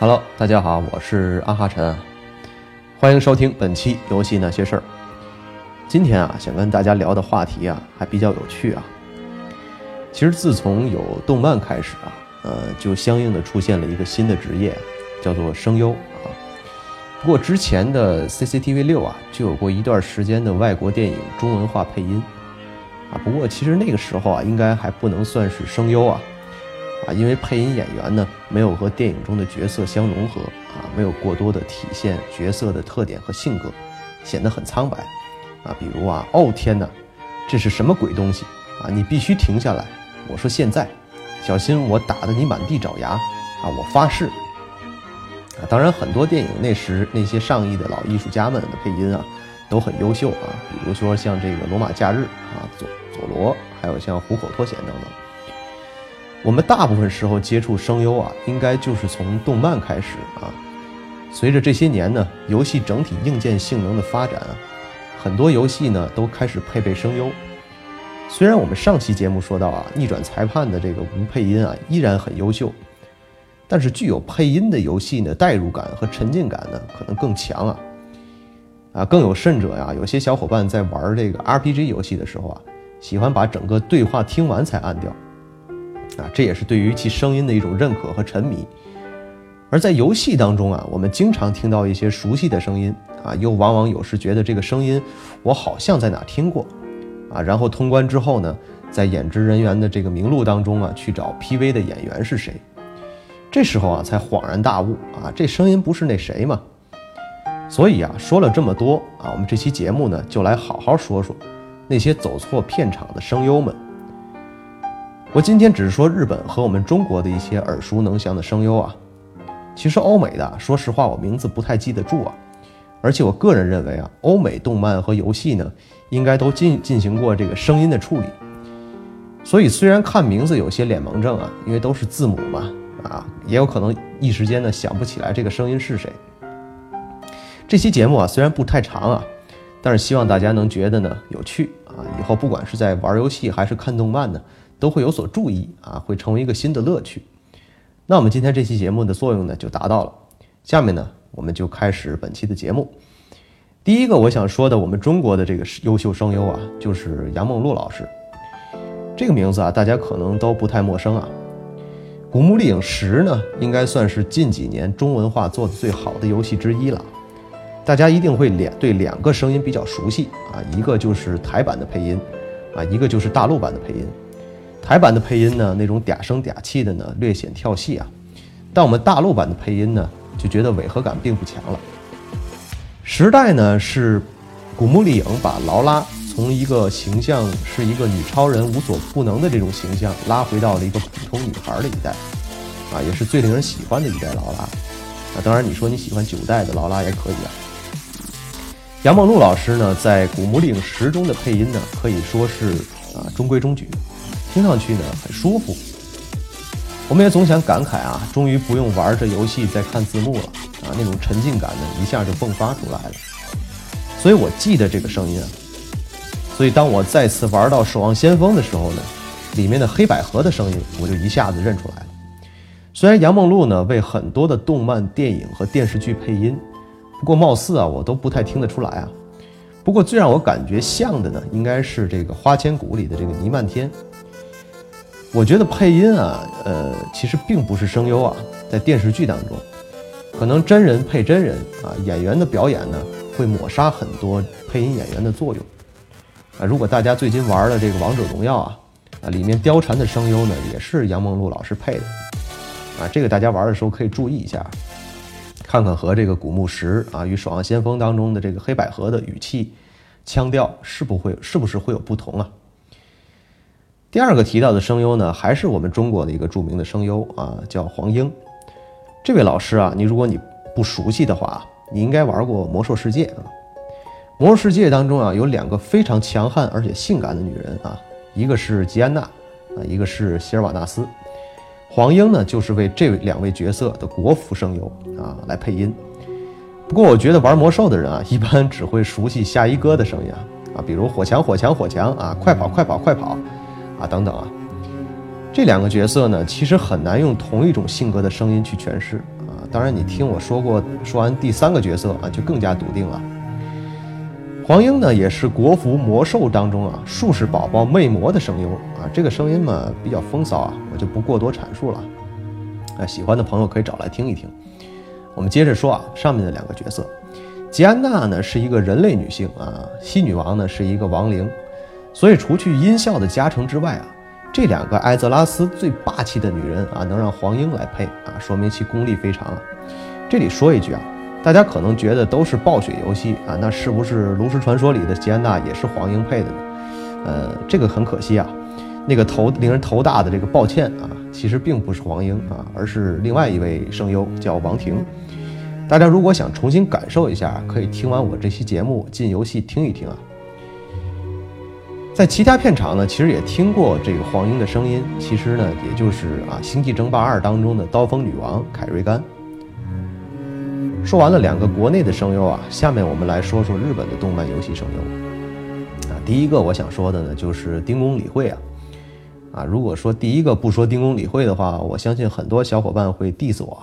Hello，大家好，我是阿哈晨，欢迎收听本期《游戏那些事儿》。今天啊，想跟大家聊的话题啊，还比较有趣啊。其实自从有动漫开始啊，呃，就相应的出现了一个新的职业，叫做声优啊。不过之前的 CCTV 六啊，就有过一段时间的外国电影中文化配音啊。不过其实那个时候啊，应该还不能算是声优啊。啊，因为配音演员呢没有和电影中的角色相融合啊，没有过多的体现角色的特点和性格，显得很苍白啊。比如啊，哦天哪，这是什么鬼东西啊？你必须停下来！我说现在，小心我打得你满地找牙啊！我发誓啊！当然，很多电影那时那些上亿的老艺术家们的配音啊都很优秀啊，比如说像这个《罗马假日》啊，佐佐罗，还有像《虎口脱险》等等。我们大部分时候接触声优啊，应该就是从动漫开始啊。随着这些年呢，游戏整体硬件性能的发展啊，很多游戏呢都开始配备声优。虽然我们上期节目说到啊，逆转裁判的这个无配音啊依然很优秀，但是具有配音的游戏呢，代入感和沉浸感呢可能更强啊。啊，更有甚者呀，有些小伙伴在玩这个 RPG 游戏的时候啊，喜欢把整个对话听完才按掉。啊，这也是对于其声音的一种认可和沉迷。而在游戏当中啊，我们经常听到一些熟悉的声音啊，又往往有时觉得这个声音我好像在哪听过啊。然后通关之后呢，在演职人员的这个名录当中啊，去找 PV 的演员是谁。这时候啊，才恍然大悟啊，这声音不是那谁吗？所以啊，说了这么多啊，我们这期节目呢，就来好好说说那些走错片场的声优们。我今天只是说日本和我们中国的一些耳熟能详的声优啊，其实欧美的，说实话我名字不太记得住啊。而且我个人认为啊，欧美动漫和游戏呢，应该都进进行过这个声音的处理。所以虽然看名字有些脸盲症啊，因为都是字母嘛，啊，也有可能一时间呢想不起来这个声音是谁。这期节目啊虽然不太长啊，但是希望大家能觉得呢有趣啊，以后不管是在玩游戏还是看动漫呢。都会有所注意啊，会成为一个新的乐趣。那我们今天这期节目的作用呢，就达到了。下面呢，我们就开始本期的节目。第一个我想说的，我们中国的这个优秀声优啊，就是杨梦露老师。这个名字啊，大家可能都不太陌生啊。《古墓丽影十》呢，应该算是近几年中文化做的最好的游戏之一了。大家一定会两对两个声音比较熟悉啊，一个就是台版的配音啊，一个就是大陆版的配音。台版的配音呢，那种嗲声嗲气的呢，略显跳戏啊。但我们大陆版的配音呢，就觉得违和感并不强了。时代呢是古墓丽影把劳拉从一个形象是一个女超人无所不能的这种形象，拉回到了一个普通女孩的一代啊，也是最令人喜欢的一代劳拉啊。当然，你说你喜欢九代的劳拉也可以啊。杨梦露老师呢，在古墓丽影十中的配音呢，可以说是啊中规中矩。听上去呢很舒服，我们也总想感慨啊，终于不用玩着游戏再看字幕了啊，那种沉浸感呢一下就迸发出来了。所以我记得这个声音啊，所以当我再次玩到《守望先锋》的时候呢，里面的黑百合的声音我就一下子认出来了。虽然杨梦露呢为很多的动漫、电影和电视剧配音，不过貌似啊我都不太听得出来啊。不过最让我感觉像的呢，应该是这个《花千骨》里的这个倪漫天。我觉得配音啊，呃，其实并不是声优啊，在电视剧当中，可能真人配真人啊，演员的表演呢会抹杀很多配音演员的作用啊。如果大家最近玩了这个王者荣耀啊，啊，里面貂蝉的声优呢也是杨梦露老师配的啊，这个大家玩的时候可以注意一下，看看和这个古墓石啊与守望先锋当中的这个黑百合的语气、腔调是不会是不是会有不同啊？第二个提到的声优呢，还是我们中国的一个著名的声优啊，叫黄英。这位老师啊，你如果你不熟悉的话，你应该玩过《魔兽世界》啊。《魔兽世界》当中啊，有两个非常强悍而且性感的女人啊，一个是吉安娜啊，一个是希尔瓦纳斯。黄英呢，就是为这两位角色的国服声优啊来配音。不过我觉得玩魔兽的人啊，一般只会熟悉夏一哥的声音啊，啊，比如火墙火墙火墙啊，快跑快跑快跑。啊，等等啊，这两个角色呢，其实很难用同一种性格的声音去诠释啊。当然，你听我说过，说完第三个角色啊，就更加笃定了。黄英呢，也是国服魔兽当中啊，术士宝宝魅魔的声优啊。这个声音嘛，比较风骚啊，我就不过多阐述了。啊，喜欢的朋友可以找来听一听。我们接着说啊，上面的两个角色，吉安娜呢是一个人类女性啊，西女王呢是一个亡灵，所以除去音效的加成之外啊。这两个艾泽拉斯最霸气的女人啊，能让黄英来配啊，说明其功力非常啊。这里说一句啊，大家可能觉得都是暴雪游戏啊，那是不是炉石传说里的吉安娜也是黄英配的呢？呃，这个很可惜啊，那个头令人头大的这个抱歉啊，其实并不是黄英啊，而是另外一位声优叫王婷。大家如果想重新感受一下，可以听完我这期节目进游戏听一听啊。在其他片场呢，其实也听过这个黄英的声音。其实呢，也就是啊《星际争霸二》当中的刀锋女王凯瑞甘。说完了两个国内的声优啊，下面我们来说说日本的动漫游戏声优。啊，第一个我想说的呢，就是丁宫理惠啊。啊，如果说第一个不说丁宫理惠的话，我相信很多小伙伴会 diss 我。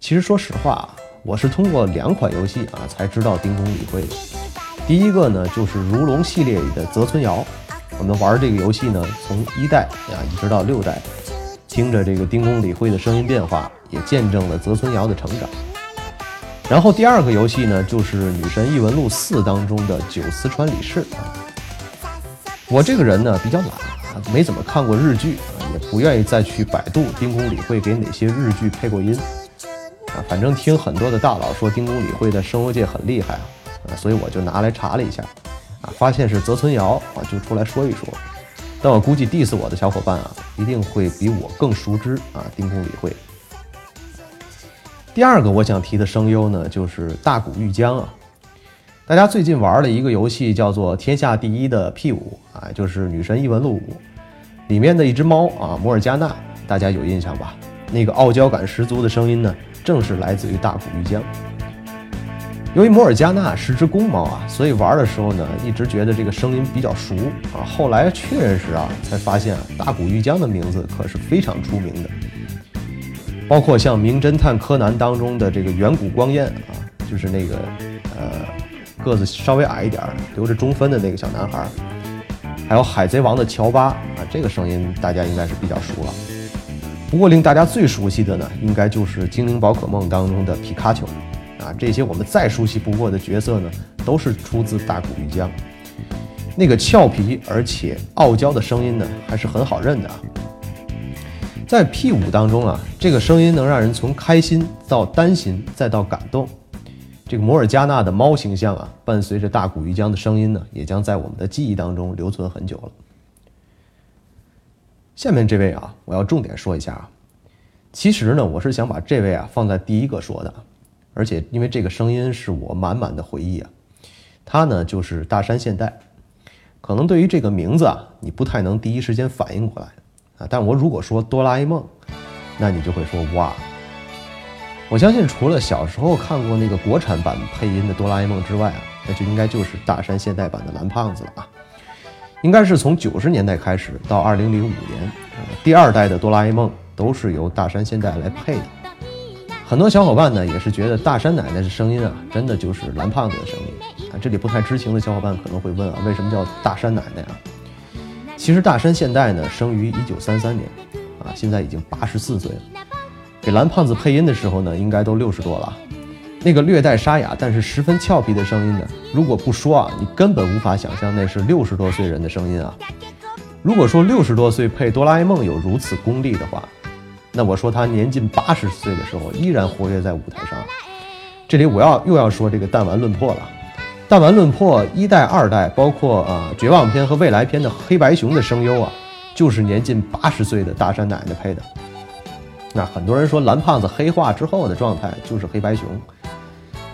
其实说实话，我是通过两款游戏啊才知道丁宫理惠的。第一个呢，就是如龙系列里的泽村遥。我们玩这个游戏呢，从一代啊一直到六代，听着这个丁公理会的声音变化，也见证了泽村遥的成长。然后第二个游戏呢，就是《女神异闻录四》当中的九思川李氏。我这个人呢比较懒，没怎么看过日剧，也不愿意再去百度丁公理会给哪些日剧配过音啊。反正听很多的大佬说丁公理会在声优界很厉害啊。所以我就拿来查了一下，啊，发现是泽村遥啊，就出来说一说。但我估计 diss 我的小伙伴啊，一定会比我更熟知啊丁公理会。第二个我想提的声优呢，就是大谷玉江啊。大家最近玩了一个游戏叫做《天下第一的 P 五》啊，就是《女神异闻录五》里面的一只猫啊，摩尔加纳，大家有印象吧？那个傲娇感十足的声音呢，正是来自于大谷玉江。由于摩尔加纳是只公猫啊，所以玩的时候呢，一直觉得这个声音比较熟啊。后来确认时啊，才发现大谷玉江的名字可是非常出名的。包括像《名侦探柯南》当中的这个远古光彦啊，就是那个呃个子稍微矮一点、留着中分的那个小男孩，还有《海贼王》的乔巴啊，这个声音大家应该是比较熟了。不过令大家最熟悉的呢，应该就是《精灵宝可梦》当中的皮卡丘。啊，这些我们再熟悉不过的角色呢，都是出自大谷玉江。那个俏皮而且傲娇的声音呢，还是很好认的啊。在 P 五当中啊，这个声音能让人从开心到担心再到感动。这个摩尔加纳的猫形象啊，伴随着大谷玉江的声音呢，也将在我们的记忆当中留存很久了。下面这位啊，我要重点说一下啊。其实呢，我是想把这位啊放在第一个说的。而且因为这个声音是我满满的回忆啊，他呢就是大山现代，可能对于这个名字啊，你不太能第一时间反应过来啊。但我如果说哆啦 A 梦，那你就会说哇！我相信除了小时候看过那个国产版配音的哆啦 A 梦之外啊，那就应该就是大山现代版的蓝胖子了啊。应该是从九十年代开始到二零零五年，第二代的哆啦 A 梦都是由大山现代来配的。很多小伙伴呢也是觉得大山奶奶的声音啊，真的就是蓝胖子的声音啊。这里不太知情的小伙伴可能会问啊，为什么叫大山奶奶啊？其实大山现代呢生于一九三三年，啊，现在已经八十四岁了。给蓝胖子配音的时候呢，应该都六十多了。那个略带沙哑但是十分俏皮的声音呢，如果不说啊，你根本无法想象那是六十多岁人的声音啊。如果说六十多岁配哆啦 A 梦有如此功力的话，那我说他年近八十岁的时候依然活跃在舞台上，这里我要又要说这个弹丸论破了。弹丸论破一代、二代，包括啊绝望篇和未来篇的黑白熊的声优啊，就是年近八十岁的大山奶奶配的。那很多人说蓝胖子黑化之后的状态就是黑白熊，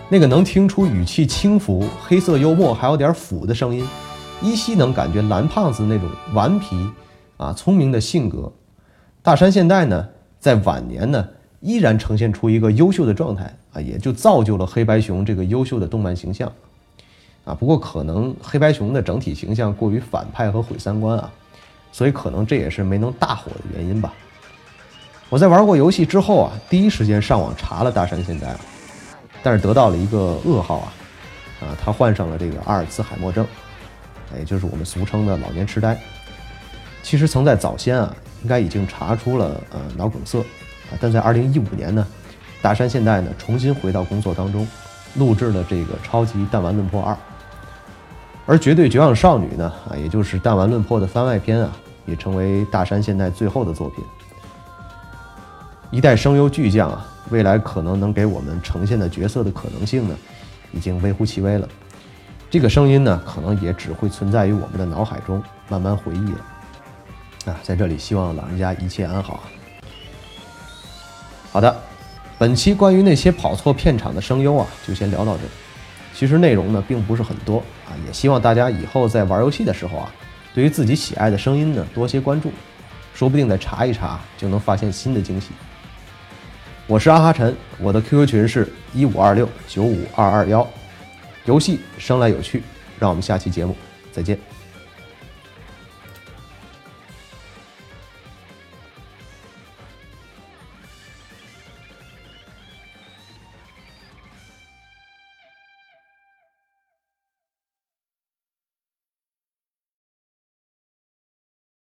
那个能听出语气轻浮、黑色幽默还有点腐的声音，依稀能感觉蓝胖子那种顽皮啊聪明的性格。大山现代呢？在晚年呢，依然呈现出一个优秀的状态啊，也就造就了黑白熊这个优秀的动漫形象，啊，不过可能黑白熊的整体形象过于反派和毁三观啊，所以可能这也是没能大火的原因吧。我在玩过游戏之后啊，第一时间上网查了大山现在啊，但是得到了一个噩耗啊，啊，他患上了这个阿尔茨海默症，也就是我们俗称的老年痴呆。其实曾在早先啊，应该已经查出了呃脑梗塞啊，但在二零一五年呢，大山现代呢重新回到工作当中，录制了这个《超级弹丸论破二》，而《绝对绝望少女》呢啊，也就是《弹丸论破》的番外篇啊，也成为大山现代最后的作品。一代声优巨匠啊，未来可能能给我们呈现的角色的可能性呢，已经微乎其微了。这个声音呢，可能也只会存在于我们的脑海中，慢慢回忆了。啊，在这里希望老人家一切安好。好的，本期关于那些跑错片场的声优啊，就先聊到这。其实内容呢，并不是很多啊，也希望大家以后在玩游戏的时候啊，对于自己喜爱的声音呢，多些关注，说不定再查一查，就能发现新的惊喜。我是阿哈晨，我的 QQ 群是一五二六九五二二幺。游戏生来有趣，让我们下期节目再见。